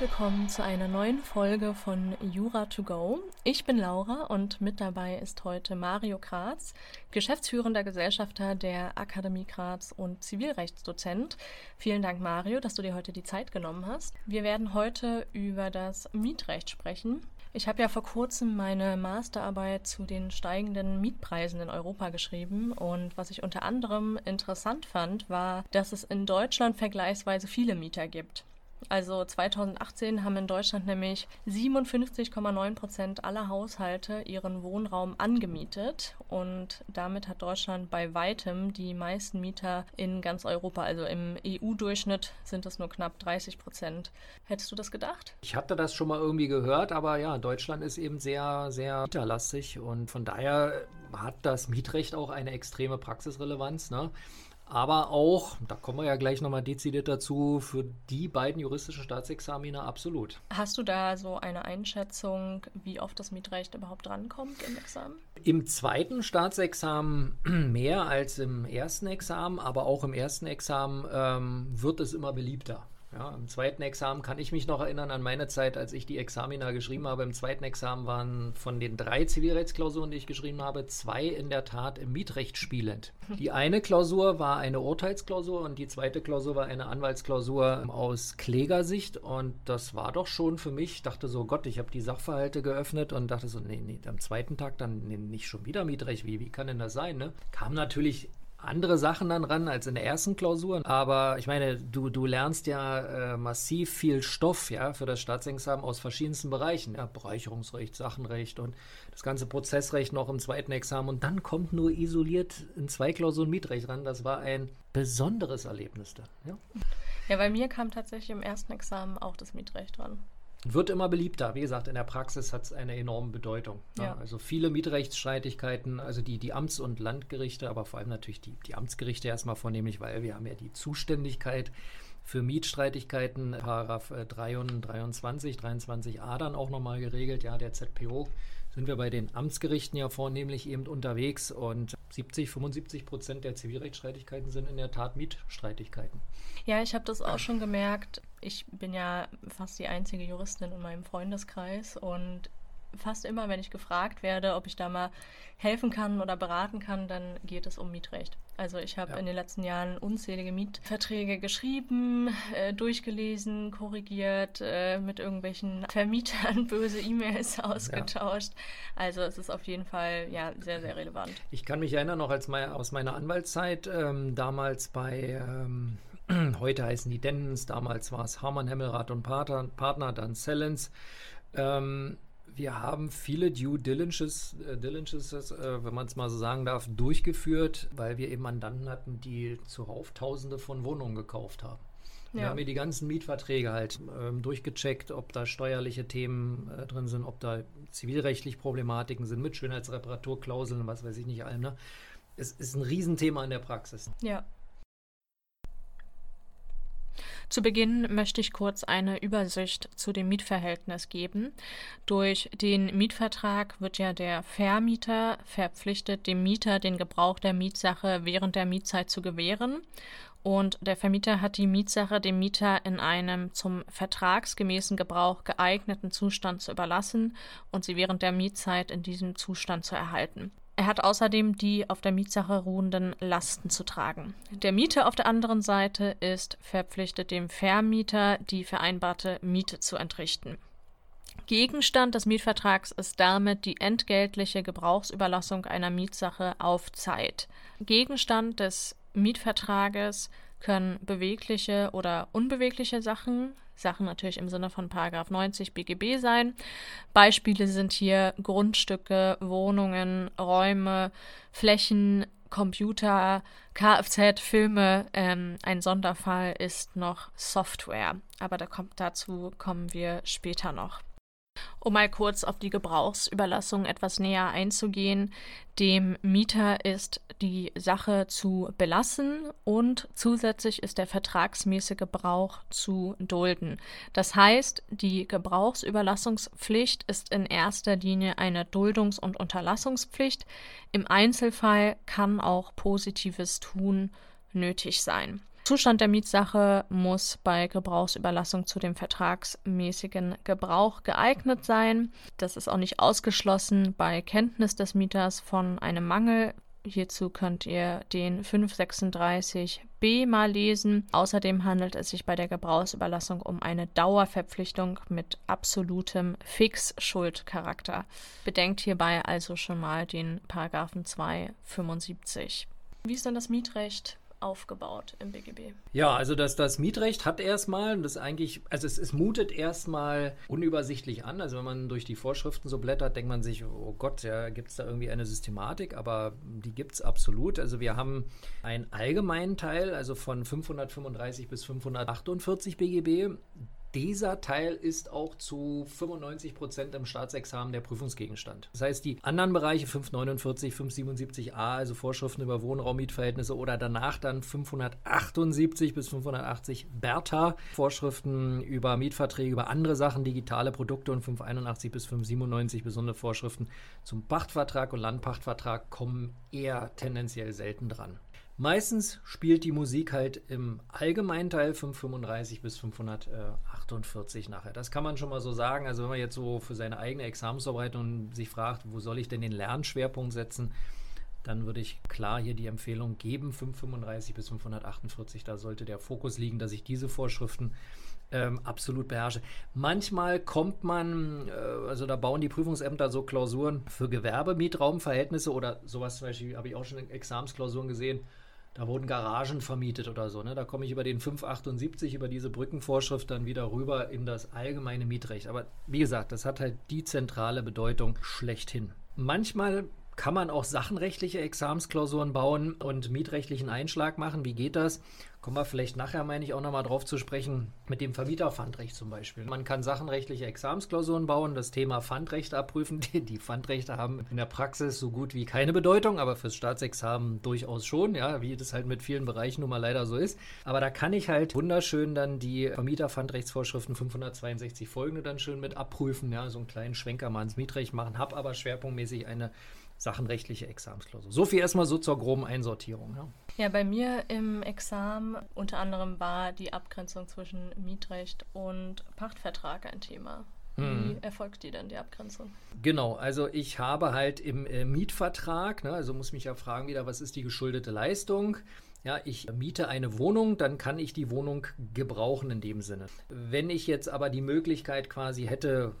Willkommen zu einer neuen Folge von Jura to go. Ich bin Laura und mit dabei ist heute Mario Graz, geschäftsführender Gesellschafter der Akademie Graz und Zivilrechtsdozent. Vielen Dank, Mario, dass du dir heute die Zeit genommen hast. Wir werden heute über das Mietrecht sprechen. Ich habe ja vor kurzem meine Masterarbeit zu den steigenden Mietpreisen in Europa geschrieben und was ich unter anderem interessant fand, war, dass es in Deutschland vergleichsweise viele Mieter gibt. Also 2018 haben in Deutschland nämlich 57,9 Prozent aller Haushalte ihren Wohnraum angemietet und damit hat Deutschland bei weitem die meisten Mieter in ganz Europa. Also im EU-Durchschnitt sind es nur knapp 30 Prozent. Hättest du das gedacht? Ich hatte das schon mal irgendwie gehört, aber ja, Deutschland ist eben sehr, sehr mieterlastig und von daher hat das Mietrecht auch eine extreme Praxisrelevanz. Ne? Aber auch, da kommen wir ja gleich nochmal dezidiert dazu, für die beiden juristischen Staatsexaminer absolut. Hast du da so eine Einschätzung, wie oft das Mietrecht überhaupt drankommt im Examen? Im zweiten Staatsexamen mehr als im ersten Examen, aber auch im ersten Examen ähm, wird es immer beliebter. Ja, Im zweiten Examen kann ich mich noch erinnern an meine Zeit, als ich die Examina geschrieben habe. Im zweiten Examen waren von den drei Zivilrechtsklausuren, die ich geschrieben habe, zwei in der Tat im Mietrecht spielend. Die eine Klausur war eine Urteilsklausur und die zweite Klausur war eine Anwaltsklausur aus Klägersicht. Und das war doch schon für mich, ich dachte so, Gott, ich habe die Sachverhalte geöffnet und dachte so, nee, nee, am zweiten Tag dann nee, nicht schon wieder Mietrecht. Wie, wie kann denn das sein? Ne? Kam natürlich andere Sachen dann ran als in der ersten Klausur. Aber ich meine, du, du lernst ja äh, massiv viel Stoff ja, für das Staatsexamen aus verschiedensten Bereichen. Ja, Bereicherungsrecht, Sachenrecht und das ganze Prozessrecht noch im zweiten Examen. Und dann kommt nur isoliert in zwei Klausuren Mietrecht ran. Das war ein besonderes Erlebnis dann. Ja, ja bei mir kam tatsächlich im ersten Examen auch das Mietrecht dran. Wird immer beliebter. Wie gesagt, in der Praxis hat es eine enorme Bedeutung. Ja. Ja. Also viele Mietrechtsstreitigkeiten, also die, die Amts- und Landgerichte, aber vor allem natürlich die, die Amtsgerichte erstmal vornehmlich, weil wir haben ja die Zuständigkeit für Mietstreitigkeiten, Paragraph 23, 23a dann auch nochmal geregelt, ja, der ZPO sind wir bei den Amtsgerichten ja vornehmlich eben unterwegs und 70, 75 Prozent der Zivilrechtsstreitigkeiten sind in der Tat Mietstreitigkeiten. Ja, ich habe das auch schon gemerkt. Ich bin ja fast die einzige Juristin in meinem Freundeskreis und fast immer, wenn ich gefragt werde, ob ich da mal helfen kann oder beraten kann, dann geht es um Mietrecht. Also ich habe ja. in den letzten Jahren unzählige Mietverträge geschrieben, äh, durchgelesen, korrigiert, äh, mit irgendwelchen Vermietern böse E-Mails ausgetauscht. Ja. Also es ist auf jeden Fall ja sehr, sehr relevant. Ich kann mich erinnern noch als mein, aus meiner Anwaltszeit, ähm, damals bei ähm, heute heißen die Dennens, damals war es Harman, Hemmelrath und Partner, Partner dann Cellens. Ähm, wir haben viele Due Diligences, äh, Diligences äh, wenn man es mal so sagen darf, durchgeführt, weil wir eben Mandanten hatten, die zuhauf Tausende von Wohnungen gekauft haben. Ja. Wir haben hier die ganzen Mietverträge halt ähm, durchgecheckt, ob da steuerliche Themen äh, drin sind, ob da zivilrechtlich Problematiken sind mit Schönheitsreparaturklauseln, was weiß ich nicht allem. Ne? Es ist ein Riesenthema in der Praxis. Ja. Zu Beginn möchte ich kurz eine Übersicht zu dem Mietverhältnis geben. Durch den Mietvertrag wird ja der Vermieter verpflichtet, dem Mieter den Gebrauch der Mietsache während der Mietzeit zu gewähren. Und der Vermieter hat die Mietsache dem Mieter in einem zum vertragsgemäßen Gebrauch geeigneten Zustand zu überlassen und sie während der Mietzeit in diesem Zustand zu erhalten. Er hat außerdem die auf der Mietsache ruhenden Lasten zu tragen. Der Mieter auf der anderen Seite ist verpflichtet, dem Vermieter die vereinbarte Miete zu entrichten. Gegenstand des Mietvertrags ist damit die entgeltliche Gebrauchsüberlassung einer Mietsache auf Zeit. Gegenstand des Mietvertrages können bewegliche oder unbewegliche Sachen Sachen natürlich im Sinne von Paragraph 90 BGB sein. Beispiele sind hier Grundstücke, Wohnungen, Räume, Flächen, Computer, Kfz, Filme. Ähm, ein Sonderfall ist noch Software, aber da kommt, dazu kommen wir später noch. Um mal kurz auf die Gebrauchsüberlassung etwas näher einzugehen. Dem Mieter ist die Sache zu belassen und zusätzlich ist der vertragsmäßige Gebrauch zu dulden. Das heißt, die Gebrauchsüberlassungspflicht ist in erster Linie eine Duldungs- und Unterlassungspflicht. Im Einzelfall kann auch positives Tun nötig sein. Zustand der Mietsache muss bei Gebrauchsüberlassung zu dem vertragsmäßigen Gebrauch geeignet sein. Das ist auch nicht ausgeschlossen bei Kenntnis des Mieters von einem Mangel. Hierzu könnt ihr den 536b mal lesen. Außerdem handelt es sich bei der Gebrauchsüberlassung um eine Dauerverpflichtung mit absolutem Fixschuldcharakter. Bedenkt hierbei also schon mal den Paragraphen 275. Wie ist denn das Mietrecht aufgebaut im BGB. Ja, also das, das Mietrecht hat erstmal, das eigentlich, also es, es mutet erstmal unübersichtlich an. Also wenn man durch die Vorschriften so blättert, denkt man sich, oh Gott, ja, gibt es da irgendwie eine Systematik, aber die gibt es absolut. Also wir haben einen allgemeinen Teil, also von 535 bis 548 BGB. Dieser Teil ist auch zu 95 Prozent im Staatsexamen der Prüfungsgegenstand. Das heißt, die anderen Bereiche 549, 577a, also Vorschriften über Wohnraummietverhältnisse oder danach dann 578 bis 580 Bertha, Vorschriften über Mietverträge, über andere Sachen, digitale Produkte und 581 bis 597 besondere Vorschriften zum Pachtvertrag und Landpachtvertrag kommen eher tendenziell selten dran. Meistens spielt die Musik halt im allgemeinen Teil 535 bis 548 nachher. Das kann man schon mal so sagen. Also wenn man jetzt so für seine eigene Examensvorbereitung sich fragt, wo soll ich denn den Lernschwerpunkt setzen, dann würde ich klar hier die Empfehlung geben, 535 bis 548. Da sollte der Fokus liegen, dass ich diese Vorschriften ähm, absolut beherrsche. Manchmal kommt man, äh, also da bauen die Prüfungsämter so Klausuren für Gewerbemietraumverhältnisse oder sowas zum Beispiel, habe ich auch schon in Examensklausuren gesehen da wurden Garagen vermietet oder so. Ne? Da komme ich über den 578, über diese Brückenvorschrift dann wieder rüber in das allgemeine Mietrecht. Aber wie gesagt, das hat halt die zentrale Bedeutung schlechthin. Manchmal kann man auch sachenrechtliche Examensklausuren bauen und mietrechtlichen Einschlag machen. Wie geht das? Kommen wir vielleicht nachher, meine ich, auch nochmal drauf zu sprechen, mit dem Vermieterpfandrecht zum Beispiel. Man kann sachenrechtliche Examensklausuren bauen, das Thema Pfandrechte abprüfen. Die, die Pfandrechte haben in der Praxis so gut wie keine Bedeutung, aber fürs Staatsexamen durchaus schon, ja, wie das halt mit vielen Bereichen nun mal leider so ist. Aber da kann ich halt wunderschön dann die Vermieterpfandrechtsvorschriften 562 folgende dann schön mit abprüfen, ja, so einen kleinen Schwenker mal ins Mietrecht machen, habe aber schwerpunktmäßig eine sachenrechtliche Examensklausur. So viel erstmal so zur groben Einsortierung. Ja. ja, bei mir im Examen unter anderem war die Abgrenzung zwischen Mietrecht und Pachtvertrag ein Thema. Wie hm. erfolgt die denn, die Abgrenzung? Genau, also ich habe halt im äh, Mietvertrag, ne, also muss mich ja fragen wieder, was ist die geschuldete Leistung? Ja, ich miete eine Wohnung, dann kann ich die Wohnung gebrauchen in dem Sinne. Wenn ich jetzt aber die Möglichkeit quasi hätte,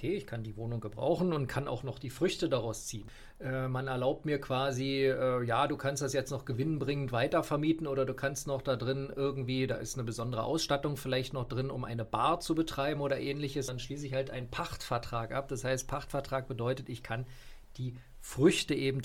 okay, ich kann die Wohnung gebrauchen und kann auch noch die Früchte daraus ziehen. Äh, man erlaubt mir quasi, äh, ja, du kannst das jetzt noch gewinnbringend weitervermieten oder du kannst noch da drin irgendwie, da ist eine besondere Ausstattung vielleicht noch drin, um eine Bar zu betreiben oder ähnliches. Dann schließe ich halt einen Pachtvertrag ab. Das heißt, Pachtvertrag bedeutet, ich kann die Früchte eben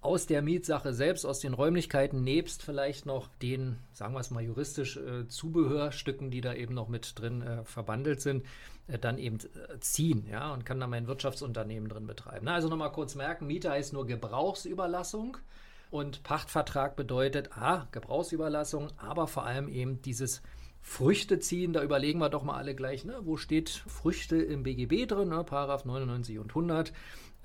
aus der Mietsache selbst, aus den Räumlichkeiten, nebst vielleicht noch den, sagen wir es mal juristisch, äh, Zubehörstücken, die da eben noch mit drin äh, verbandelt sind, äh, dann eben äh, ziehen, ja, und kann da mein Wirtschaftsunternehmen drin betreiben. Na, also nochmal kurz merken, Miete heißt nur Gebrauchsüberlassung und Pachtvertrag bedeutet, ah, Gebrauchsüberlassung, aber vor allem eben dieses Früchte ziehen, da überlegen wir doch mal alle gleich, ne, wo steht Früchte im BGB drin, ne, Paragraph 99 und 100.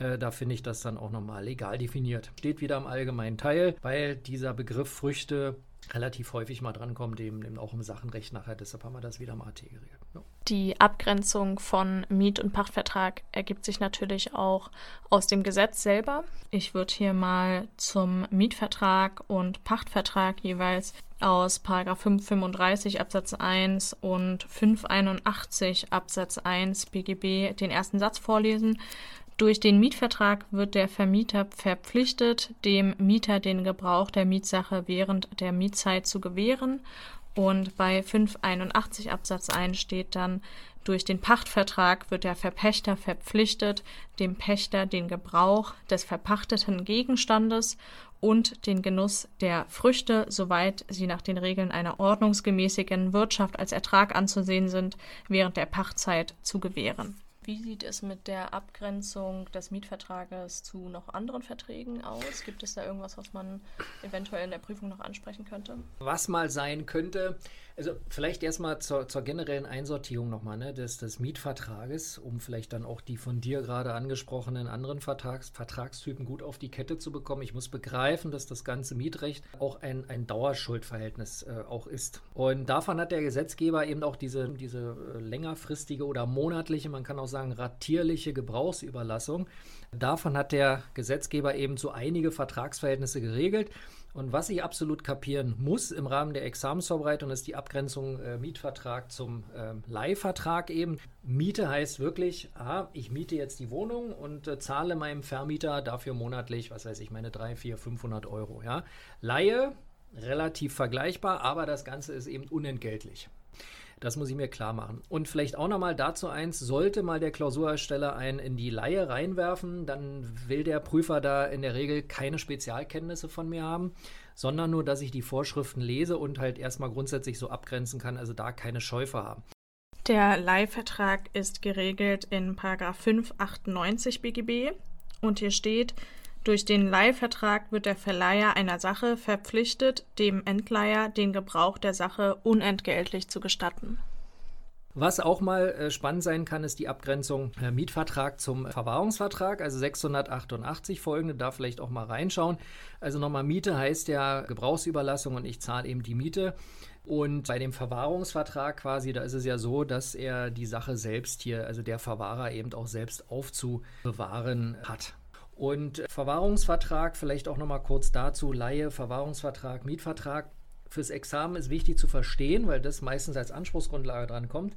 Äh, da finde ich das dann auch nochmal legal definiert. Steht wieder im allgemeinen Teil, weil dieser Begriff Früchte relativ häufig mal drankommt, eben, eben auch im Sachenrecht nachher. Deshalb haben wir das wieder im AT geregelt. Ja. Die Abgrenzung von Miet- und Pachtvertrag ergibt sich natürlich auch aus dem Gesetz selber. Ich würde hier mal zum Mietvertrag und Pachtvertrag jeweils aus 535 Absatz 1 und 581 Absatz 1 BGB den ersten Satz vorlesen. Durch den Mietvertrag wird der Vermieter verpflichtet, dem Mieter den Gebrauch der Mietsache während der Mietzeit zu gewähren. Und bei 581 Absatz 1 steht dann, durch den Pachtvertrag wird der Verpächter verpflichtet, dem Pächter den Gebrauch des verpachteten Gegenstandes und den Genuss der Früchte, soweit sie nach den Regeln einer ordnungsgemäßigen Wirtschaft als Ertrag anzusehen sind, während der Pachtzeit zu gewähren. Wie sieht es mit der Abgrenzung des Mietvertrages zu noch anderen Verträgen aus? Gibt es da irgendwas, was man eventuell in der Prüfung noch ansprechen könnte? Was mal sein könnte, also vielleicht erstmal zur, zur generellen Einsortierung nochmal ne, des, des Mietvertrages, um vielleicht dann auch die von dir gerade angesprochenen anderen Vertrags, Vertragstypen gut auf die Kette zu bekommen. Ich muss begreifen, dass das ganze Mietrecht auch ein, ein Dauerschuldverhältnis äh, auch ist. Und davon hat der Gesetzgeber eben auch diese, diese äh, längerfristige oder monatliche, man kann auch sagen ratierliche Gebrauchsüberlassung. Davon hat der Gesetzgeber eben so einige Vertragsverhältnisse geregelt. Und was ich absolut kapieren muss im Rahmen der Examensvorbereitung, ist die Abgrenzung äh, Mietvertrag zum äh, Leihvertrag eben. Miete heißt wirklich, ah, ich miete jetzt die Wohnung und äh, zahle meinem Vermieter dafür monatlich, was weiß ich, meine 3, 4, 500 Euro. Ja? Leihe, relativ vergleichbar, aber das Ganze ist eben unentgeltlich. Das muss ich mir klar machen. Und vielleicht auch nochmal dazu eins, sollte mal der Klausurersteller einen in die Laie reinwerfen, dann will der Prüfer da in der Regel keine Spezialkenntnisse von mir haben, sondern nur, dass ich die Vorschriften lese und halt erstmal grundsätzlich so abgrenzen kann, also da keine Schäufe haben. Der Leihvertrag ist geregelt in 598 BGB und hier steht, durch den Leihvertrag wird der Verleiher einer Sache verpflichtet, dem Entleiher den Gebrauch der Sache unentgeltlich zu gestatten. Was auch mal äh, spannend sein kann, ist die Abgrenzung äh, Mietvertrag zum Verwahrungsvertrag, also 688 folgende, da vielleicht auch mal reinschauen. Also nochmal, Miete heißt ja Gebrauchsüberlassung und ich zahle eben die Miete. Und bei dem Verwahrungsvertrag quasi, da ist es ja so, dass er die Sache selbst hier, also der Verwahrer eben auch selbst aufzubewahren hat. Und Verwahrungsvertrag, vielleicht auch nochmal kurz dazu, Laie, Verwahrungsvertrag, Mietvertrag. Fürs Examen ist wichtig zu verstehen, weil das meistens als Anspruchsgrundlage dran kommt,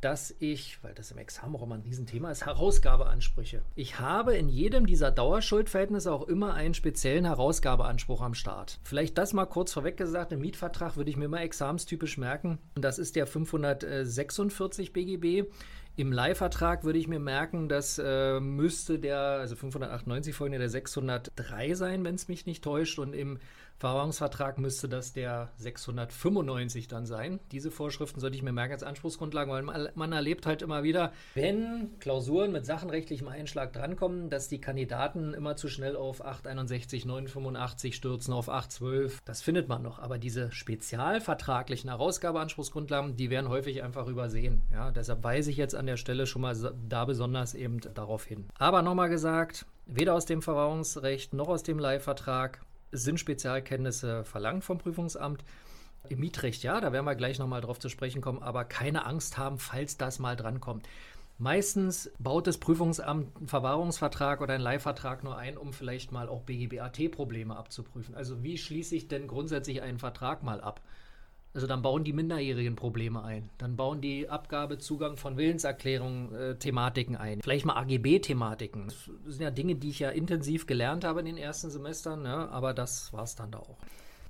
dass ich, weil das im Examen auch immer ein Riesenthema ist, Herausgabeansprüche. Ich habe in jedem dieser Dauerschuldverhältnisse auch immer einen speziellen Herausgabeanspruch am Start. Vielleicht das mal kurz vorweg gesagt, im Mietvertrag würde ich mir immer examenstypisch merken, das ist der 546 BGB. Im Leihvertrag würde ich mir merken, das äh, müsste der, also 598 folgende, der 603 sein, wenn es mich nicht täuscht. Und im Verwahrungsvertrag müsste das der 695 dann sein. Diese Vorschriften sollte ich mir merken als Anspruchsgrundlagen, weil man, erlebt halt immer wieder, wenn Klausuren mit sachenrechtlichem Einschlag drankommen, dass die Kandidaten immer zu schnell auf 861, 985 stürzen, auf 812. Das findet man noch. Aber diese spezialvertraglichen Herausgabeanspruchsgrundlagen, die werden häufig einfach übersehen. Ja, deshalb weise ich jetzt an der Stelle schon mal da besonders eben darauf hin. Aber nochmal gesagt, weder aus dem Verwahrungsrecht noch aus dem Leihvertrag sind Spezialkenntnisse verlangt vom Prüfungsamt. Im Mietrecht ja, da werden wir gleich nochmal drauf zu sprechen kommen, aber keine Angst haben, falls das mal drankommt. Meistens baut das Prüfungsamt einen Verwahrungsvertrag oder einen Leihvertrag nur ein, um vielleicht mal auch BGBAT-Probleme abzuprüfen. Also wie schließe ich denn grundsätzlich einen Vertrag mal ab? Also dann bauen die Minderjährigen Probleme ein. Dann bauen die Abgabe, Zugang von Willenserklärungen, äh, Thematiken ein. Vielleicht mal AGB-Thematiken. Das sind ja Dinge, die ich ja intensiv gelernt habe in den ersten Semestern, ne? aber das war es dann da auch.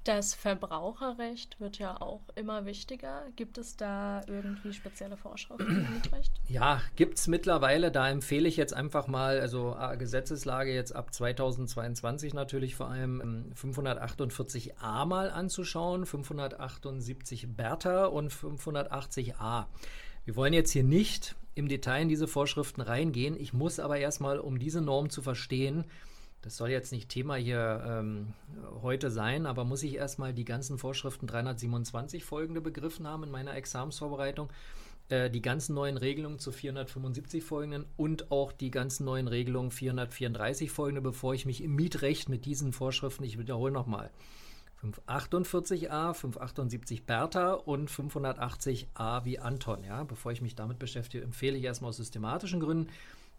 Das Verbraucherrecht wird ja auch immer wichtiger. Gibt es da irgendwie spezielle Vorschriften im Mietrecht? Ja, gibt es mittlerweile. Da empfehle ich jetzt einfach mal, also Gesetzeslage jetzt ab 2022 natürlich vor allem 548a ähm, mal anzuschauen, 578 Bertha und 580a. Wir wollen jetzt hier nicht im Detail in diese Vorschriften reingehen. Ich muss aber erstmal, um diese Norm zu verstehen, das soll jetzt nicht Thema hier ähm, heute sein, aber muss ich erstmal die ganzen Vorschriften 327 folgende begriffen haben in meiner Examensvorbereitung, äh, die ganzen neuen Regelungen zu 475 folgenden und auch die ganzen neuen Regelungen 434 folgende, bevor ich mich im Mietrecht mit diesen Vorschriften, ich wiederhole nochmal, 548a, 578 Bertha und 580a wie Anton. Ja? Bevor ich mich damit beschäftige, empfehle ich erstmal aus systematischen Gründen,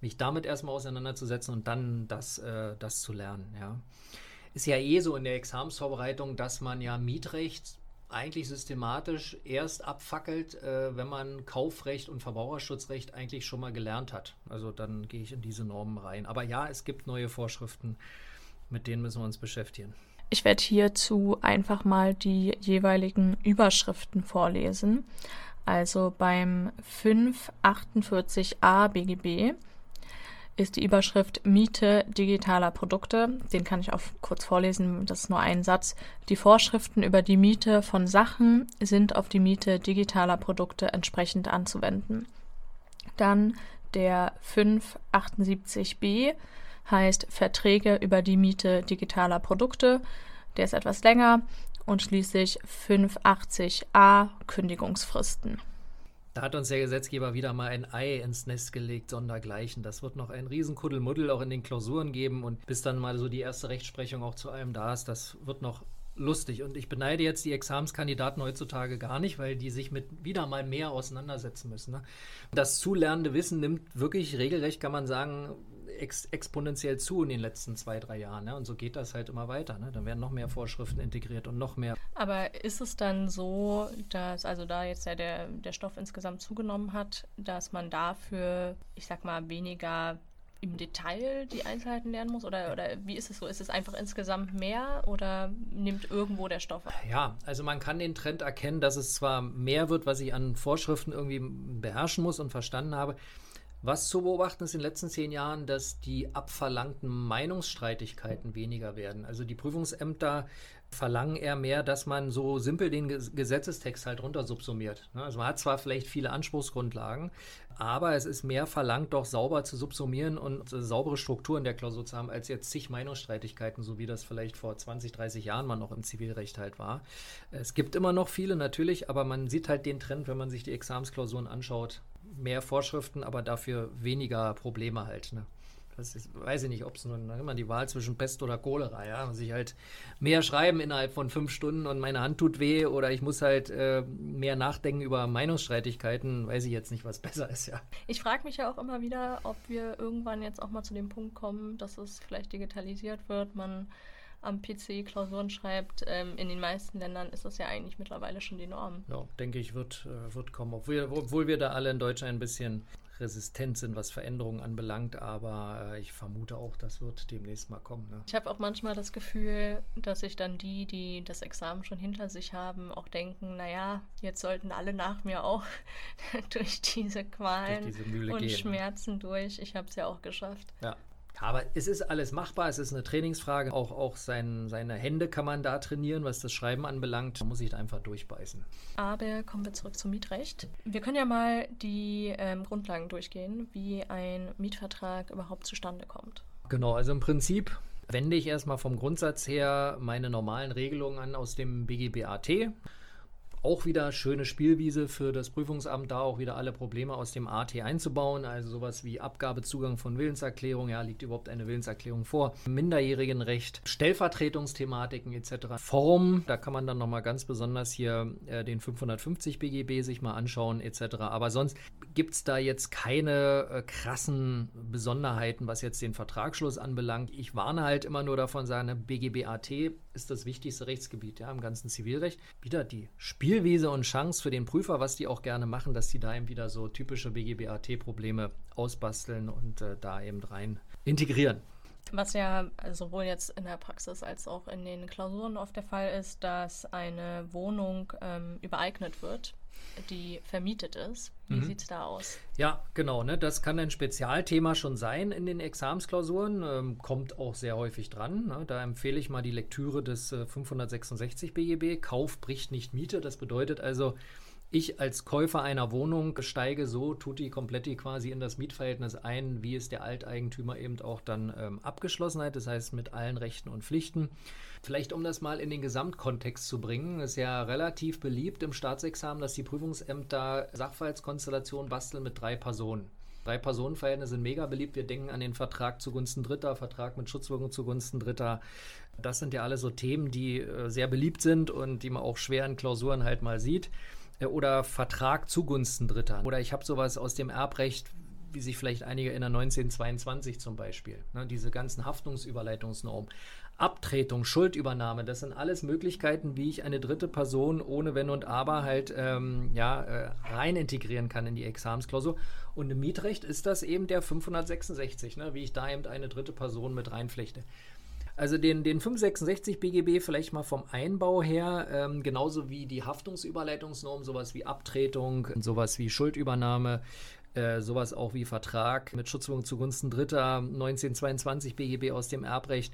mich damit erstmal auseinanderzusetzen und dann das, äh, das zu lernen. Ja. Ist ja eh so in der Examensvorbereitung, dass man ja Mietrecht eigentlich systematisch erst abfackelt, äh, wenn man Kaufrecht und Verbraucherschutzrecht eigentlich schon mal gelernt hat. Also dann gehe ich in diese Normen rein. Aber ja, es gibt neue Vorschriften, mit denen müssen wir uns beschäftigen. Ich werde hierzu einfach mal die jeweiligen Überschriften vorlesen. Also beim 548a BGB ist die Überschrift Miete digitaler Produkte. Den kann ich auch kurz vorlesen, das ist nur ein Satz. Die Vorschriften über die Miete von Sachen sind auf die Miete digitaler Produkte entsprechend anzuwenden. Dann Der 578b heißt Verträge über die Miete digitaler Produkte. Der ist etwas länger und schließlich 580a Kündigungsfristen. Da hat uns der Gesetzgeber wieder mal ein Ei ins Nest gelegt, sondergleichen. Das wird noch ein Riesenkuddelmuddel auch in den Klausuren geben und bis dann mal so die erste Rechtsprechung auch zu allem da ist, das wird noch lustig. Und ich beneide jetzt die Examenskandidaten heutzutage gar nicht, weil die sich mit wieder mal mehr auseinandersetzen müssen. Ne? Das zulernende Wissen nimmt wirklich regelrecht, kann man sagen, ex exponentiell zu in den letzten zwei, drei Jahren. Ne? Und so geht das halt immer weiter. Ne? Dann werden noch mehr Vorschriften integriert und noch mehr. Aber ist es dann so, dass, also da jetzt ja der, der Stoff insgesamt zugenommen hat, dass man dafür, ich sag mal, weniger im Detail die Einzelheiten lernen muss? Oder, oder wie ist es so? Ist es einfach insgesamt mehr oder nimmt irgendwo der Stoff ab? Ja, also man kann den Trend erkennen, dass es zwar mehr wird, was ich an Vorschriften irgendwie beherrschen muss und verstanden habe. Was zu beobachten ist in den letzten zehn Jahren, dass die abverlangten Meinungsstreitigkeiten weniger werden. Also die Prüfungsämter verlangen eher mehr, dass man so simpel den Gesetzestext halt runter subsumiert. Ne? Also man hat zwar vielleicht viele Anspruchsgrundlagen, aber es ist mehr verlangt, doch sauber zu subsumieren und saubere Strukturen der Klausur zu haben, als jetzt zig Meinungsstreitigkeiten, so wie das vielleicht vor 20, 30 Jahren mal noch im Zivilrecht halt war. Es gibt immer noch viele natürlich, aber man sieht halt den Trend, wenn man sich die Examensklausuren anschaut, mehr Vorschriften, aber dafür weniger Probleme halt. Ne? Das ist, weiß ich nicht, ob es nun immer die Wahl zwischen Pest oder Cholera, ja. Muss ich halt mehr schreiben innerhalb von fünf Stunden und meine Hand tut weh oder ich muss halt äh, mehr nachdenken über Meinungsstreitigkeiten, weiß ich jetzt nicht, was besser ist, ja. Ich frage mich ja auch immer wieder, ob wir irgendwann jetzt auch mal zu dem Punkt kommen, dass es vielleicht digitalisiert wird, man am PC Klausuren schreibt. Ähm, in den meisten Ländern ist das ja eigentlich mittlerweile schon die Norm. Ja, denke ich, wird, äh, wird kommen. Obwohl, obwohl wir da alle in Deutschland ein bisschen resistent sind, was Veränderungen anbelangt, aber äh, ich vermute auch, das wird demnächst mal kommen. Ne? Ich habe auch manchmal das Gefühl, dass sich dann die, die das Examen schon hinter sich haben, auch denken, naja, jetzt sollten alle nach mir auch durch diese Qualen durch diese und gehen, ne? Schmerzen durch. Ich habe es ja auch geschafft. Ja, aber es ist alles machbar, es ist eine Trainingsfrage. Auch, auch sein, seine Hände kann man da trainieren, was das Schreiben anbelangt. Da muss ich da einfach durchbeißen. Aber kommen wir zurück zum Mietrecht. Wir können ja mal die ähm, Grundlagen durchgehen, wie ein Mietvertrag überhaupt zustande kommt. Genau, also im Prinzip wende ich erstmal vom Grundsatz her meine normalen Regelungen an aus dem BGBAT. Auch wieder schöne Spielwiese für das Prüfungsamt, da auch wieder alle Probleme aus dem AT einzubauen. Also sowas wie Abgabezugang von Willenserklärung, ja, liegt überhaupt eine Willenserklärung vor, Minderjährigenrecht, Stellvertretungsthematiken etc. Form, da kann man dann nochmal ganz besonders hier äh, den 550 BGB sich mal anschauen etc. Aber sonst gibt es da jetzt keine äh, krassen Besonderheiten, was jetzt den Vertragsschluss anbelangt. Ich warne halt immer nur davon, sagen, BGBAT ist das wichtigste Rechtsgebiet ja, im ganzen Zivilrecht. Wieder die Spielwiese und Chance für den Prüfer, was die auch gerne machen, dass die da eben wieder so typische BGBAT-Probleme ausbasteln und äh, da eben rein integrieren. Was ja sowohl jetzt in der Praxis als auch in den Klausuren oft der Fall ist, dass eine Wohnung ähm, übereignet wird die vermietet ist. Wie mhm. sieht es da aus? Ja, genau. Ne? Das kann ein Spezialthema schon sein in den Examsklausuren. Ähm, kommt auch sehr häufig dran. Ne? Da empfehle ich mal die Lektüre des äh, 566 BGB. Kauf bricht nicht Miete. Das bedeutet also, ich als Käufer einer Wohnung steige so tutti kompletti quasi in das Mietverhältnis ein, wie es der Alteigentümer eben auch dann ähm, abgeschlossen hat. Das heißt mit allen Rechten und Pflichten. Vielleicht um das mal in den Gesamtkontext zu bringen, ist ja relativ beliebt im Staatsexamen, dass die Prüfungsämter Sachverhaltskonstellationen basteln mit drei Personen. Drei Personenverhältnisse sind mega beliebt. Wir denken an den Vertrag zugunsten Dritter, Vertrag mit Schutzwirkung zugunsten Dritter. Das sind ja alle so Themen, die äh, sehr beliebt sind und die man auch schwer in Klausuren halt mal sieht. Äh, oder Vertrag zugunsten Dritter. Oder ich habe sowas aus dem Erbrecht, wie sich vielleicht einige in der 1922 zum Beispiel. Ne, diese ganzen Haftungsüberleitungsnormen. Abtretung, Schuldübernahme, das sind alles Möglichkeiten, wie ich eine dritte Person ohne Wenn und Aber halt ähm, ja, äh, rein integrieren kann in die Examensklausur. Und im Mietrecht ist das eben der 566, ne, wie ich da eben eine dritte Person mit reinflechte. Also den, den 566 BGB vielleicht mal vom Einbau her, ähm, genauso wie die Haftungsüberleitungsnorm, sowas wie Abtretung, sowas wie Schuldübernahme, äh, sowas auch wie Vertrag mit Schutzwirkung zugunsten Dritter, 1922 BGB aus dem Erbrecht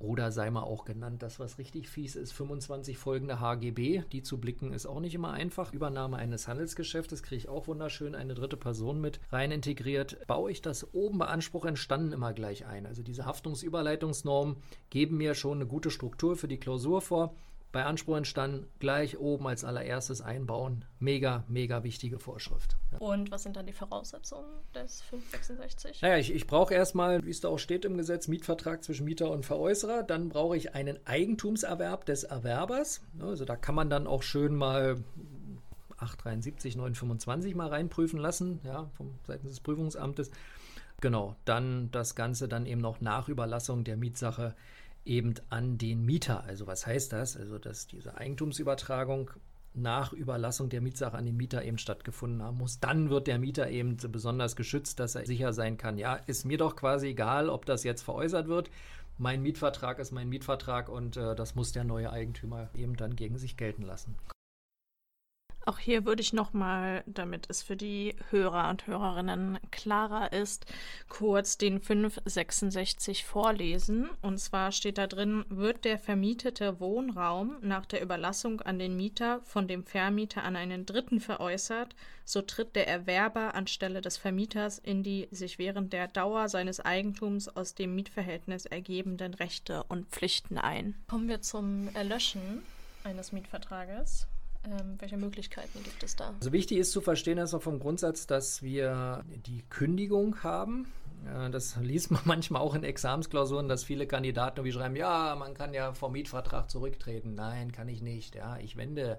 Oder sei mal auch genannt, das, was richtig fies ist, 25 folgende HGB. Die zu blicken ist auch nicht immer einfach. Übernahme eines Handelsgeschäftes kriege ich auch wunderschön eine dritte Person mit rein integriert. Baue ich das oben bei Anspruch entstanden immer gleich ein. Also diese Haftungsüberleitungsnormen geben mir schon eine gute Struktur für die Klausur vor bei Anspruch entstanden, gleich oben als allererstes einbauen. Mega, mega wichtige Vorschrift. Ja. Und was sind dann die Voraussetzungen des 566? Naja, ich, ich brauche erstmal, wie es da auch steht im Gesetz, Mietvertrag zwischen Mieter und Veräußerer. Dann brauche ich einen Eigentumserwerb des Erwerbers. Also da kann man dann auch schön mal 873, 925 mal reinprüfen lassen, ja, vom seitens des Prüfungsamtes. Genau, dann das Ganze dann eben noch nach Überlassung der Mietsache eben an den Mieter. Also was heißt das? Also dass diese Eigentumsübertragung nach Überlassung der Mietsache an den Mieter eben stattgefunden haben muss. Dann wird der Mieter eben besonders geschützt, dass er sicher sein kann. Ja, ist mir doch quasi egal, ob das jetzt veräußert wird. Mein Mietvertrag ist mein Mietvertrag und äh, das muss der neue Eigentümer eben dann gegen sich gelten lassen. Auch hier würde ich nochmal, damit es für die Hörer und Hörerinnen klarer ist, kurz den 566 vorlesen. Und zwar steht da drin, wird der vermietete Wohnraum nach der Überlassung an den Mieter von dem Vermieter an einen Dritten veräußert, so tritt der Erwerber anstelle des Vermieters in die sich während der Dauer seines Eigentums aus dem Mietverhältnis ergebenden Rechte und Pflichten ein. Kommen wir zum Erlöschen eines Mietvertrages. Ähm, welche Möglichkeiten gibt es da? Also wichtig ist zu verstehen, dass vom Grundsatz, dass wir die Kündigung haben. Das liest man manchmal auch in Examensklausuren, dass viele Kandidaten irgendwie schreiben, ja, man kann ja vom Mietvertrag zurücktreten. Nein, kann ich nicht. Ja, ich wende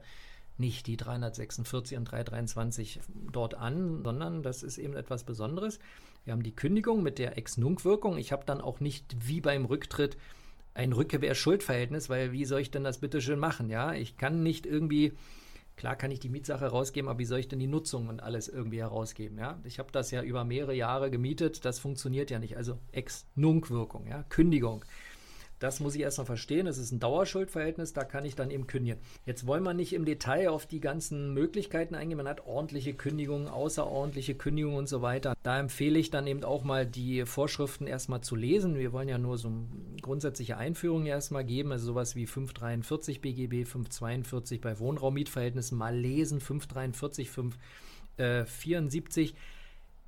nicht die 346 und 323 dort an, sondern das ist eben etwas Besonderes. Wir haben die Kündigung mit der Ex-Nunc-Wirkung. Ich habe dann auch nicht wie beim Rücktritt ein Rückkehr-Schuldverhältnis, weil wie soll ich denn das bitte schön machen? Ja, ich kann nicht irgendwie, klar kann ich die Mietsache herausgeben, aber wie soll ich denn die Nutzung und alles irgendwie herausgeben? Ja, ich habe das ja über mehrere Jahre gemietet, das funktioniert ja nicht. Also Ex-Nunc-Wirkung, ja, Kündigung. Das muss ich erst mal verstehen. Es ist ein Dauerschuldverhältnis, da kann ich dann eben kündigen. Jetzt wollen wir nicht im Detail auf die ganzen Möglichkeiten eingehen. Man hat ordentliche Kündigungen, außerordentliche Kündigungen und so weiter. Da empfehle ich dann eben auch mal die Vorschriften erstmal zu lesen. Wir wollen ja nur so grundsätzliche Einführung erstmal geben, also sowas wie 543 BGB, 542 bei Wohnraummietverhältnissen mal lesen, 543, 574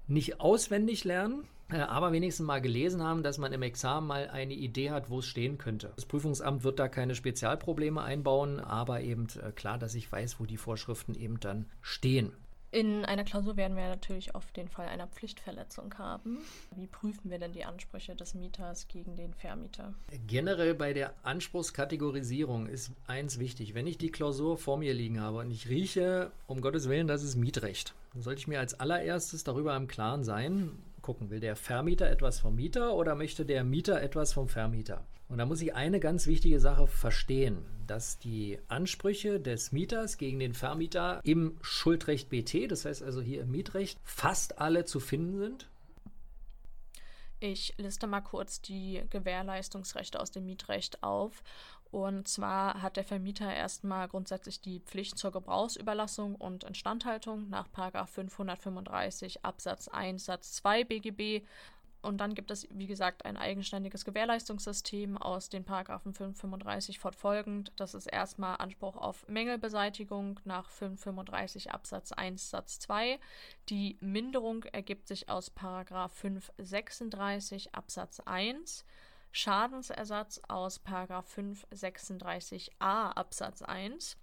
nicht auswendig lernen, äh, aber wenigstens mal gelesen haben, dass man im Examen mal eine Idee hat, wo es stehen könnte. Das Prüfungsamt wird da keine Spezialprobleme einbauen, aber eben äh, klar, dass ich weiß, wo die Vorschriften eben dann stehen. In einer Klausur werden wir natürlich auf den Fall einer Pflichtverletzung haben. Wie prüfen wir denn die Ansprüche des Mieters gegen den Vermieter? Generell bei der Anspruchskategorisierung ist eins wichtig. Wenn ich die Klausur vor mir liegen habe und ich rieche, um Gottes Willen, das ist Mietrecht, dann sollte ich mir als allererstes darüber im Klaren sein, gucken, will der Vermieter etwas vom Mieter oder möchte der Mieter etwas vom Vermieter? Und da muss ich eine ganz wichtige Sache verstehen, dass die Ansprüche des Mieters gegen den Vermieter im Schuldrecht BT, das heißt also hier im Mietrecht, fast alle zu finden sind. Ich liste mal kurz die Gewährleistungsrechte aus dem Mietrecht auf. Und zwar hat der Vermieter erstmal grundsätzlich die Pflicht zur Gebrauchsüberlassung und Instandhaltung nach 535 Absatz 1 Satz 2 BGB. Und dann gibt es, wie gesagt, ein eigenständiges Gewährleistungssystem aus den Paragraphen 535 fortfolgend. Das ist erstmal Anspruch auf Mängelbeseitigung nach 535 Absatz 1 Satz 2. Die Minderung ergibt sich aus Paragraph 536 Absatz 1. Schadensersatz aus 536a Absatz 1,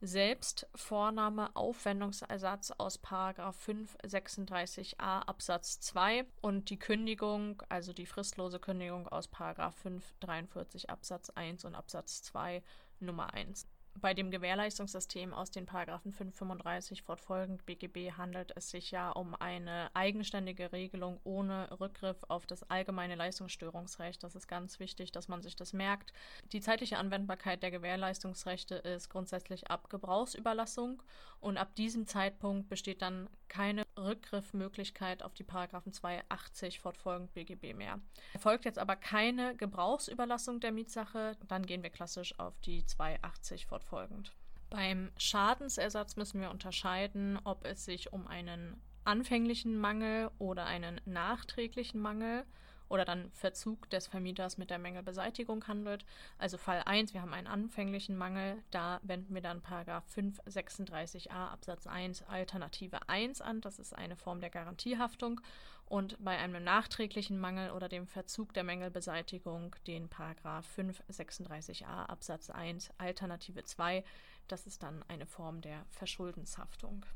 Selbstvornahme Aufwendungsersatz aus 536a Absatz 2 und die Kündigung, also die fristlose Kündigung aus 543 Absatz 1 und Absatz 2 Nummer 1. Bei dem Gewährleistungssystem aus den Paragraphen 535 fortfolgend BGB handelt es sich ja um eine eigenständige Regelung ohne Rückgriff auf das allgemeine Leistungsstörungsrecht. Das ist ganz wichtig, dass man sich das merkt. Die zeitliche Anwendbarkeit der Gewährleistungsrechte ist grundsätzlich ab Gebrauchsüberlassung und ab diesem Zeitpunkt besteht dann keine Rückgriffmöglichkeit auf die Paragraphen 280 fortfolgend BGB mehr. Erfolgt jetzt aber keine Gebrauchsüberlassung der Mietsache, dann gehen wir klassisch auf die 280 fortfolgend. Beim Schadensersatz müssen wir unterscheiden, ob es sich um einen anfänglichen Mangel oder einen nachträglichen Mangel oder dann Verzug des Vermieters mit der Mängelbeseitigung handelt. Also Fall 1, wir haben einen anfänglichen Mangel, da wenden wir dann Paragraph 536a Absatz 1 Alternative 1 an, das ist eine Form der Garantiehaftung und bei einem nachträglichen Mangel oder dem Verzug der Mängelbeseitigung den Paragraph 536a Absatz 1 Alternative 2, das ist dann eine Form der Verschuldenshaftung.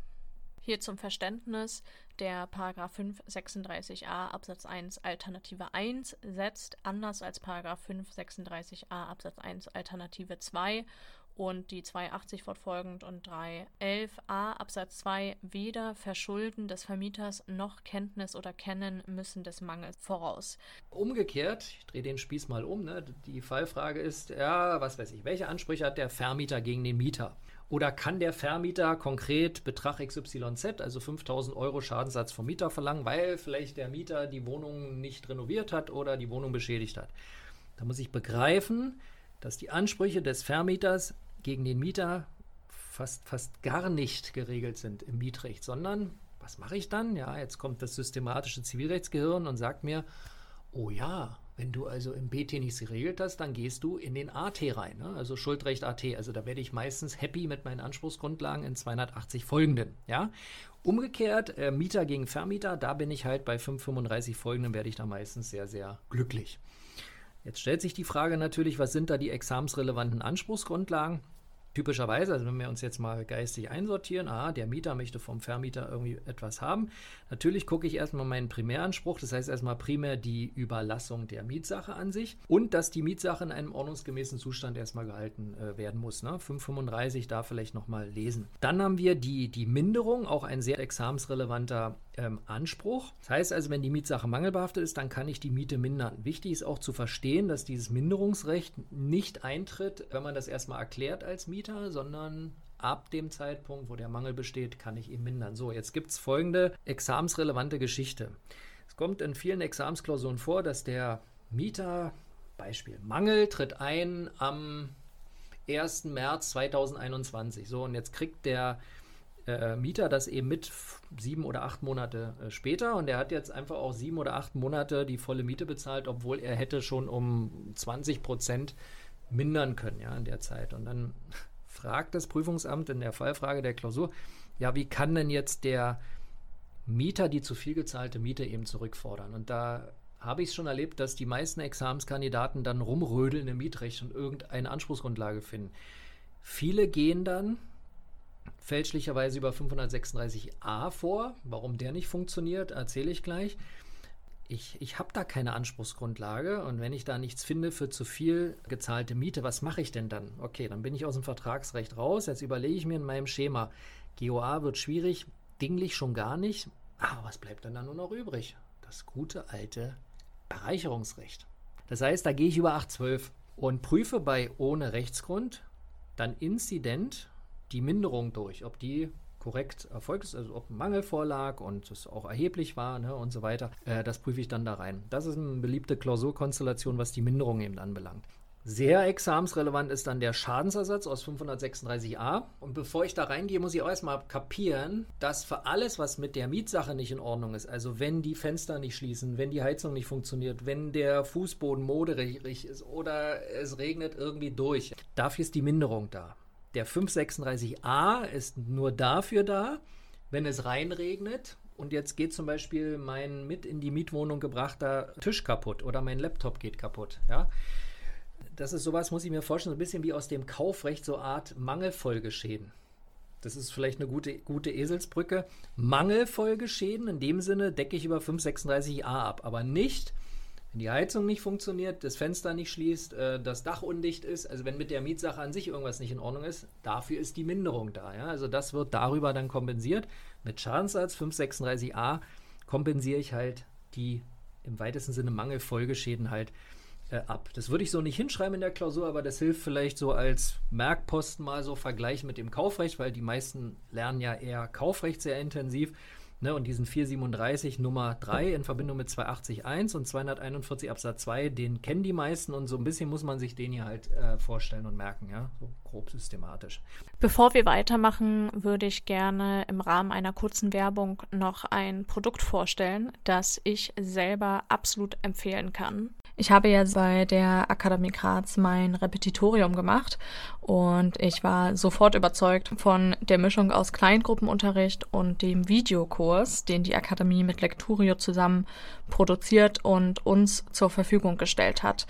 Hier zum Verständnis, der Paragraph 536a Absatz 1 Alternative 1 setzt anders als Paragraph 536a Absatz 1 Alternative 2 und die 280 fortfolgend und 311a Absatz 2 weder Verschulden des Vermieters noch Kenntnis oder Kennen müssen des Mangels voraus. Umgekehrt, ich drehe den Spieß mal um, ne? die Fallfrage ist, ja, was weiß ich, welche Ansprüche hat der Vermieter gegen den Mieter? Oder kann der Vermieter konkret Betrag XYZ, also 5000 Euro Schadenssatz vom Mieter verlangen, weil vielleicht der Mieter die Wohnung nicht renoviert hat oder die Wohnung beschädigt hat? Da muss ich begreifen, dass die Ansprüche des Vermieters gegen den Mieter fast, fast gar nicht geregelt sind im Mietrecht, sondern was mache ich dann? Ja, jetzt kommt das systematische Zivilrechtsgehirn und sagt mir, oh ja, wenn du also im BT nichts geregelt hast, dann gehst du in den AT rein, ne? also Schuldrecht AT. Also da werde ich meistens happy mit meinen Anspruchsgrundlagen in 280 folgenden. Ja? Umgekehrt, äh, Mieter gegen Vermieter, da bin ich halt bei 535 folgenden, werde ich da meistens sehr, sehr glücklich. Jetzt stellt sich die Frage natürlich, was sind da die examensrelevanten Anspruchsgrundlagen? Typischerweise, also wenn wir uns jetzt mal geistig einsortieren, ah, der Mieter möchte vom Vermieter irgendwie etwas haben. Natürlich gucke ich erstmal meinen Primäranspruch, das heißt erstmal primär die Überlassung der Mietsache an sich und dass die Mietsache in einem ordnungsgemäßen Zustand erstmal gehalten äh, werden muss. Ne? 535 da vielleicht nochmal lesen. Dann haben wir die, die Minderung, auch ein sehr examensrelevanter ähm, Anspruch. Das heißt also, wenn die Mietsache mangelbehaftet ist, dann kann ich die Miete mindern. Wichtig ist auch zu verstehen, dass dieses Minderungsrecht nicht eintritt, wenn man das erstmal erklärt als Mieter sondern ab dem Zeitpunkt, wo der Mangel besteht, kann ich ihn mindern. So, jetzt gibt es folgende examensrelevante Geschichte. Es kommt in vielen Examensklausuren vor, dass der Mieter, Beispiel Mangel, tritt ein am 1. März 2021. So, und jetzt kriegt der äh, Mieter das eben mit sieben oder acht Monate äh, später und er hat jetzt einfach auch sieben oder acht Monate die volle Miete bezahlt, obwohl er hätte schon um 20 Prozent mindern können, ja, in der Zeit. Und dann fragt das Prüfungsamt in der Fallfrage der Klausur, ja, wie kann denn jetzt der Mieter die zu viel gezahlte Miete eben zurückfordern? Und da habe ich es schon erlebt, dass die meisten Examenskandidaten dann rumrödeln im Mietrecht und irgendeine Anspruchsgrundlage finden. Viele gehen dann fälschlicherweise über 536a vor. Warum der nicht funktioniert, erzähle ich gleich ich, ich habe da keine Anspruchsgrundlage und wenn ich da nichts finde für zu viel gezahlte Miete, was mache ich denn dann? Okay, dann bin ich aus dem Vertragsrecht raus. Jetzt überlege ich mir in meinem Schema, GOA wird schwierig, dinglich schon gar nicht. Aber was bleibt dann da nur noch übrig? Das gute alte Bereicherungsrecht. Das heißt, da gehe ich über 812 und prüfe bei ohne Rechtsgrund dann inzident die Minderung durch, ob die korrekt erfolgt ist, also ob ein Mangel vorlag und es auch erheblich war ne, und so weiter. Äh, das prüfe ich dann da rein. Das ist eine beliebte Klausurkonstellation, was die Minderung eben anbelangt. Sehr examensrelevant ist dann der Schadensersatz aus 536a. Und bevor ich da reingehe, muss ich auch erstmal kapieren, dass für alles, was mit der Mietsache nicht in Ordnung ist, also wenn die Fenster nicht schließen, wenn die Heizung nicht funktioniert, wenn der Fußboden moderig ist oder es regnet irgendwie durch, dafür ist die Minderung da. Der 536a ist nur dafür da, wenn es reinregnet und jetzt geht zum Beispiel mein mit in die Mietwohnung gebrachter Tisch kaputt oder mein Laptop geht kaputt. Ja? Das ist sowas, muss ich mir vorstellen, so ein bisschen wie aus dem Kaufrecht, so Art Mangelfolgeschäden. Das ist vielleicht eine gute, gute Eselsbrücke. Mangelfolgeschäden, in dem Sinne decke ich über 536a ab, aber nicht wenn die Heizung nicht funktioniert, das Fenster nicht schließt, äh, das Dach undicht ist, also wenn mit der Mietsache an sich irgendwas nicht in Ordnung ist, dafür ist die Minderung da. Ja? Also das wird darüber dann kompensiert. Mit Schadenssatz 536a kompensiere ich halt die im weitesten Sinne Mangelfolgeschäden halt äh, ab. Das würde ich so nicht hinschreiben in der Klausur, aber das hilft vielleicht so als Merkposten mal so vergleichen mit dem Kaufrecht, weil die meisten lernen ja eher Kaufrecht sehr intensiv. Ne, und diesen 437 Nummer 3 in Verbindung mit 280.1 und 241 Absatz 2, den kennen die meisten und so ein bisschen muss man sich den hier halt äh, vorstellen und merken, ja, so grob systematisch. Bevor wir weitermachen, würde ich gerne im Rahmen einer kurzen Werbung noch ein Produkt vorstellen, das ich selber absolut empfehlen kann. Ich habe ja bei der Akademie Graz mein Repetitorium gemacht und ich war sofort überzeugt von der Mischung aus Kleingruppenunterricht und dem Videokurs, den die Akademie mit Lecturio zusammen produziert und uns zur Verfügung gestellt hat.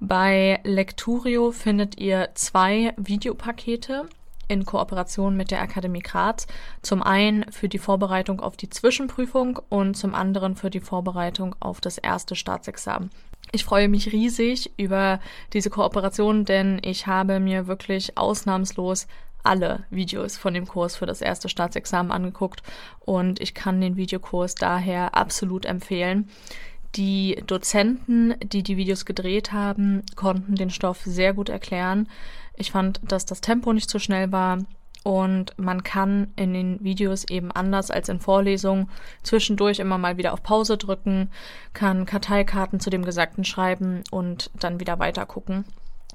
Bei Lecturio findet ihr zwei Videopakete in Kooperation mit der Akademie Graz. Zum einen für die Vorbereitung auf die Zwischenprüfung und zum anderen für die Vorbereitung auf das erste Staatsexamen. Ich freue mich riesig über diese Kooperation, denn ich habe mir wirklich ausnahmslos alle Videos von dem Kurs für das erste Staatsexamen angeguckt und ich kann den Videokurs daher absolut empfehlen. Die Dozenten, die die Videos gedreht haben, konnten den Stoff sehr gut erklären. Ich fand, dass das Tempo nicht zu schnell war und man kann in den Videos eben anders als in Vorlesungen zwischendurch immer mal wieder auf Pause drücken, kann Karteikarten zu dem Gesagten schreiben und dann wieder weiter gucken.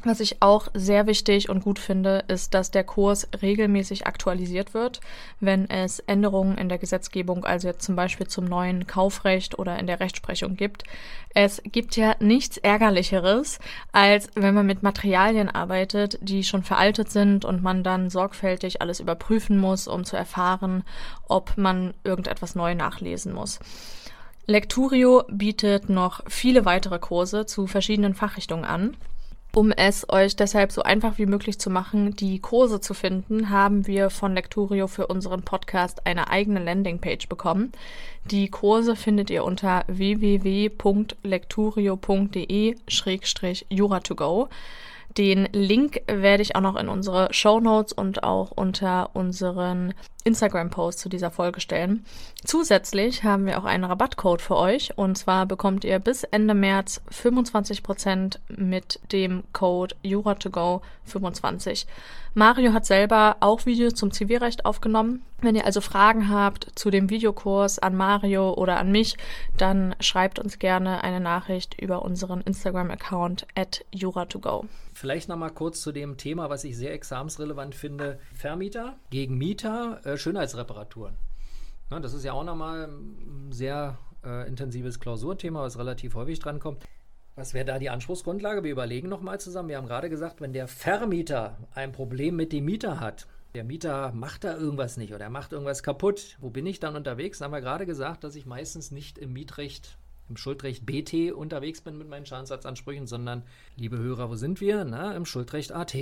Was ich auch sehr wichtig und gut finde, ist, dass der Kurs regelmäßig aktualisiert wird, wenn es Änderungen in der Gesetzgebung, also jetzt zum Beispiel zum neuen Kaufrecht oder in der Rechtsprechung gibt. Es gibt ja nichts Ärgerlicheres, als wenn man mit Materialien arbeitet, die schon veraltet sind und man dann sorgfältig alles überprüfen muss, um zu erfahren, ob man irgendetwas neu nachlesen muss. Lecturio bietet noch viele weitere Kurse zu verschiedenen Fachrichtungen an. Um es euch deshalb so einfach wie möglich zu machen, die Kurse zu finden, haben wir von Lecturio für unseren Podcast eine eigene Landingpage bekommen. Die Kurse findet ihr unter www.lecturio.de-jura2go. Den Link werde ich auch noch in unsere Show Notes und auch unter unseren Instagram-Post zu dieser Folge stellen. Zusätzlich haben wir auch einen Rabattcode für euch und zwar bekommt ihr bis Ende März 25% mit dem Code Jura2Go25. Mario hat selber auch Videos zum Zivilrecht aufgenommen. Wenn ihr also Fragen habt zu dem Videokurs an Mario oder an mich, dann schreibt uns gerne eine Nachricht über unseren Instagram-Account at Jura2Go. Vielleicht nochmal kurz zu dem Thema, was ich sehr examensrelevant finde. Vermieter gegen Mieter, äh, Schönheitsreparaturen. Na, das ist ja auch nochmal ein sehr äh, intensives Klausurthema, was relativ häufig drankommt. Was wäre da die Anspruchsgrundlage? Wir überlegen nochmal zusammen. Wir haben gerade gesagt, wenn der Vermieter ein Problem mit dem Mieter hat, der Mieter macht da irgendwas nicht oder er macht irgendwas kaputt, wo bin ich dann unterwegs? Dann haben wir gerade gesagt, dass ich meistens nicht im Mietrecht im Schuldrecht BT unterwegs bin mit meinen Schadensersatzansprüchen, sondern, liebe Hörer, wo sind wir? Na, im Schuldrecht AT.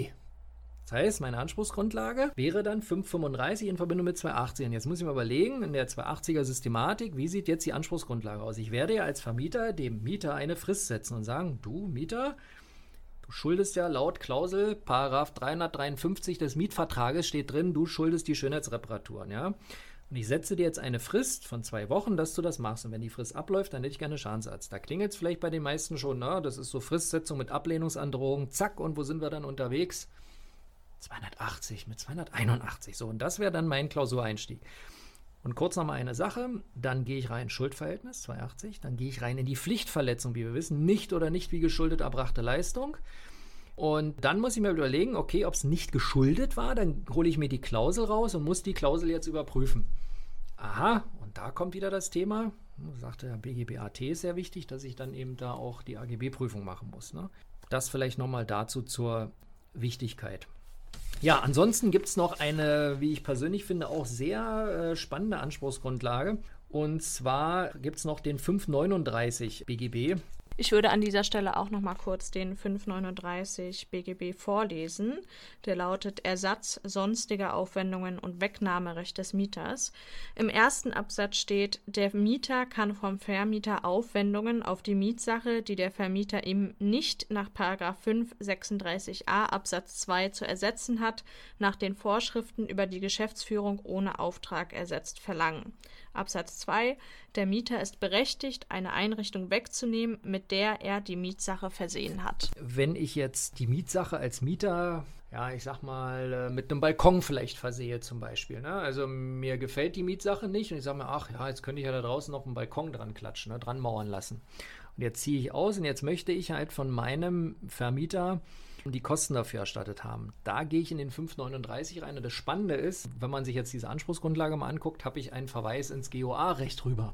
Das heißt, meine Anspruchsgrundlage wäre dann 535 in Verbindung mit 280. Und jetzt muss ich mal überlegen, in der 280er Systematik, wie sieht jetzt die Anspruchsgrundlage aus? Ich werde ja als Vermieter dem Mieter eine Frist setzen und sagen, du Mieter, du schuldest ja laut Klausel Paragraph 353 des Mietvertrages steht drin, du schuldest die Schönheitsreparaturen, ja? Und ich setze dir jetzt eine Frist von zwei Wochen, dass du das machst. Und wenn die Frist abläuft, dann hätte ich gerne Schadensersatz. Da klingelt es vielleicht bei den meisten schon, na, das ist so Fristsetzung mit Ablehnungsandrohung, zack, und wo sind wir dann unterwegs? 280 mit 281. So, und das wäre dann mein Klausureinstieg. Und kurz nochmal eine Sache, dann gehe ich rein Schuldverhältnis 280, dann gehe ich rein in die Pflichtverletzung, wie wir wissen, nicht oder nicht wie geschuldet erbrachte Leistung. Und dann muss ich mir überlegen, okay, ob es nicht geschuldet war, dann hole ich mir die Klausel raus und muss die Klausel jetzt überprüfen. Aha, und da kommt wieder das Thema, sagte der BGBAT ist sehr wichtig, dass ich dann eben da auch die AGB-Prüfung machen muss. Ne? Das vielleicht nochmal dazu zur Wichtigkeit. Ja, ansonsten gibt es noch eine, wie ich persönlich finde, auch sehr äh, spannende Anspruchsgrundlage. Und zwar gibt es noch den 539 BGB. Ich würde an dieser Stelle auch noch mal kurz den 539 BGB vorlesen. Der lautet Ersatz sonstiger Aufwendungen und Wegnahmerecht des Mieters. Im ersten Absatz steht, der Mieter kann vom Vermieter Aufwendungen auf die Mietsache, die der Vermieter ihm nicht nach 536a Absatz 2 zu ersetzen hat, nach den Vorschriften über die Geschäftsführung ohne Auftrag ersetzt verlangen. Absatz 2. Der Mieter ist berechtigt, eine Einrichtung wegzunehmen, mit der er die Mietsache versehen hat. Wenn ich jetzt die Mietsache als Mieter ja, ich sag mal, äh, mit einem Balkon vielleicht versehe zum Beispiel. Ne? Also mir gefällt die Mietsache nicht und ich sage mir, ach ja, jetzt könnte ich ja da draußen noch einen Balkon dran klatschen, ne? dran mauern lassen. Und jetzt ziehe ich aus und jetzt möchte ich halt von meinem Vermieter die Kosten dafür erstattet haben. Da gehe ich in den 539 rein und das Spannende ist, wenn man sich jetzt diese Anspruchsgrundlage mal anguckt, habe ich einen Verweis ins GOA-Recht rüber.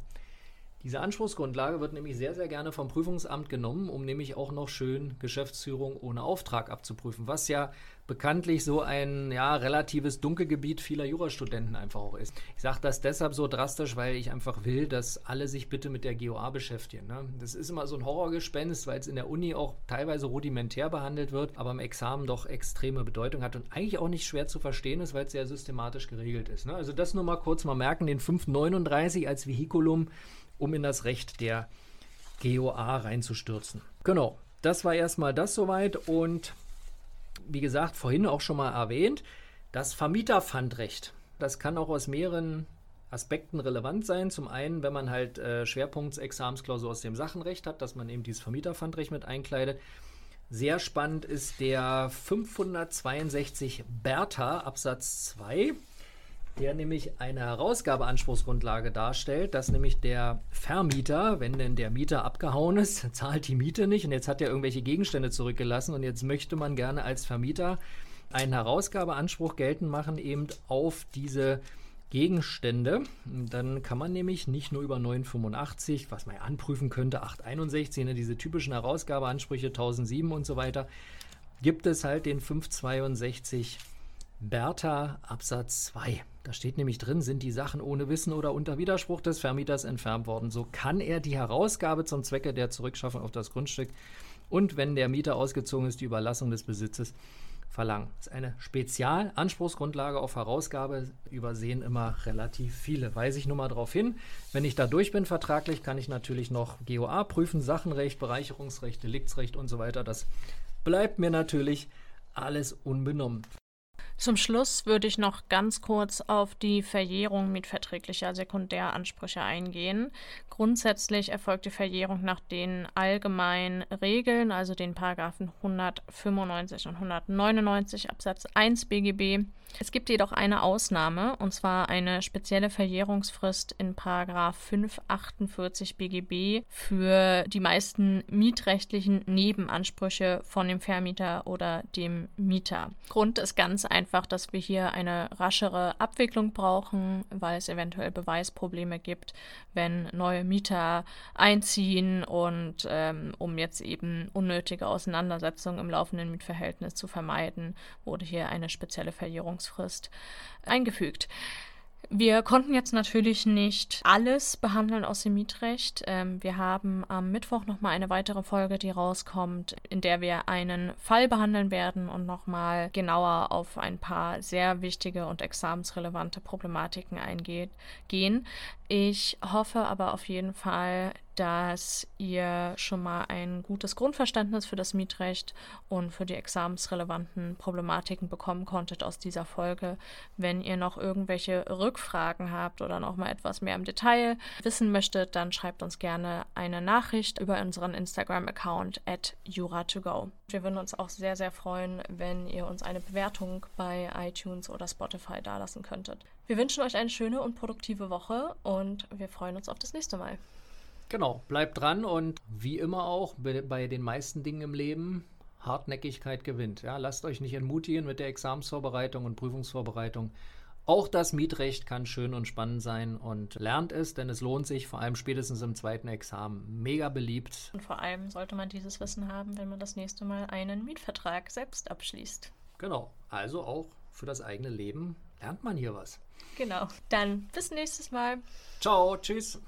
Diese Anspruchsgrundlage wird nämlich sehr, sehr gerne vom Prüfungsamt genommen, um nämlich auch noch schön Geschäftsführung ohne Auftrag abzuprüfen, was ja bekanntlich so ein ja, relatives Dunkelgebiet vieler Jurastudenten einfach auch ist. Ich sage das deshalb so drastisch, weil ich einfach will, dass alle sich bitte mit der GOA beschäftigen. Ne? Das ist immer so ein Horrorgespenst, weil es in der Uni auch teilweise rudimentär behandelt wird, aber im Examen doch extreme Bedeutung hat und eigentlich auch nicht schwer zu verstehen ist, weil es sehr systematisch geregelt ist. Ne? Also das nur mal kurz mal merken, den 539 als Vehikulum, um in das Recht der GOA reinzustürzen. Genau, das war erstmal das soweit und wie gesagt, vorhin auch schon mal erwähnt, das Vermieterpfandrecht. Das kann auch aus mehreren Aspekten relevant sein. Zum einen, wenn man halt äh, Schwerpunktsexamensklausur aus dem Sachenrecht hat, dass man eben dieses Vermieterpfandrecht mit einkleidet. Sehr spannend ist der 562 Bertha Absatz 2 der nämlich eine Herausgabeanspruchsgrundlage darstellt, dass nämlich der Vermieter, wenn denn der Mieter abgehauen ist, zahlt die Miete nicht und jetzt hat er irgendwelche Gegenstände zurückgelassen und jetzt möchte man gerne als Vermieter einen Herausgabeanspruch geltend machen, eben auf diese Gegenstände. Dann kann man nämlich nicht nur über 985, was man ja anprüfen könnte, 861, ne, diese typischen Herausgabeansprüche 1007 und so weiter, gibt es halt den 562 Bertha Absatz 2. Da steht nämlich drin, sind die Sachen ohne Wissen oder unter Widerspruch des Vermieters entfernt worden. So kann er die Herausgabe zum Zwecke der Zurückschaffung auf das Grundstück und wenn der Mieter ausgezogen ist, die Überlassung des Besitzes verlangen. Das ist eine Spezialanspruchsgrundlage auf Herausgabe, übersehen immer relativ viele. Weise ich nur mal darauf hin. Wenn ich da durch bin vertraglich, kann ich natürlich noch GOA prüfen, Sachenrecht, Bereicherungsrecht, Deliktsrecht und so weiter. Das bleibt mir natürlich alles unbenommen. Zum Schluss würde ich noch ganz kurz auf die Verjährung mietverträglicher Sekundäransprüche eingehen. Grundsätzlich erfolgt die Verjährung nach den allgemeinen Regeln, also den Paragraphen 195 und 199 Absatz 1 BGB. Es gibt jedoch eine Ausnahme, und zwar eine spezielle Verjährungsfrist in Paragraph 548 BGB für die meisten mietrechtlichen Nebenansprüche von dem Vermieter oder dem Mieter. Grund ist ganz einfach, dass wir hier eine raschere Abwicklung brauchen, weil es eventuell Beweisprobleme gibt, wenn neue Mieter einziehen und ähm, um jetzt eben unnötige Auseinandersetzungen im laufenden Mietverhältnis zu vermeiden, wurde hier eine spezielle Verjährungsfrist eingefügt. Wir konnten jetzt natürlich nicht alles behandeln aus dem Mietrecht. Ähm, wir haben am Mittwoch nochmal eine weitere Folge, die rauskommt, in der wir einen Fall behandeln werden und nochmal genauer auf ein paar sehr wichtige und examensrelevante Problematiken eingehen. Ich hoffe aber auf jeden Fall, dass ihr schon mal ein gutes Grundverständnis für das Mietrecht und für die examensrelevanten Problematiken bekommen konntet aus dieser Folge. Wenn ihr noch irgendwelche Rückfragen habt oder noch mal etwas mehr im Detail wissen möchtet, dann schreibt uns gerne eine Nachricht über unseren Instagram-Account at jura2go. Wir würden uns auch sehr, sehr freuen, wenn ihr uns eine Bewertung bei iTunes oder Spotify dalassen könntet. Wir wünschen euch eine schöne und produktive Woche und wir freuen uns auf das nächste Mal. Genau, bleibt dran und wie immer auch bei den meisten Dingen im Leben, Hartnäckigkeit gewinnt. Ja, lasst euch nicht entmutigen mit der Examsvorbereitung und Prüfungsvorbereitung. Auch das Mietrecht kann schön und spannend sein und lernt es, denn es lohnt sich, vor allem spätestens im zweiten Examen. Mega beliebt. Und vor allem sollte man dieses Wissen haben, wenn man das nächste Mal einen Mietvertrag selbst abschließt. Genau, also auch für das eigene Leben lernt man hier was. Genau. Dann bis nächstes Mal. Ciao, tschüss.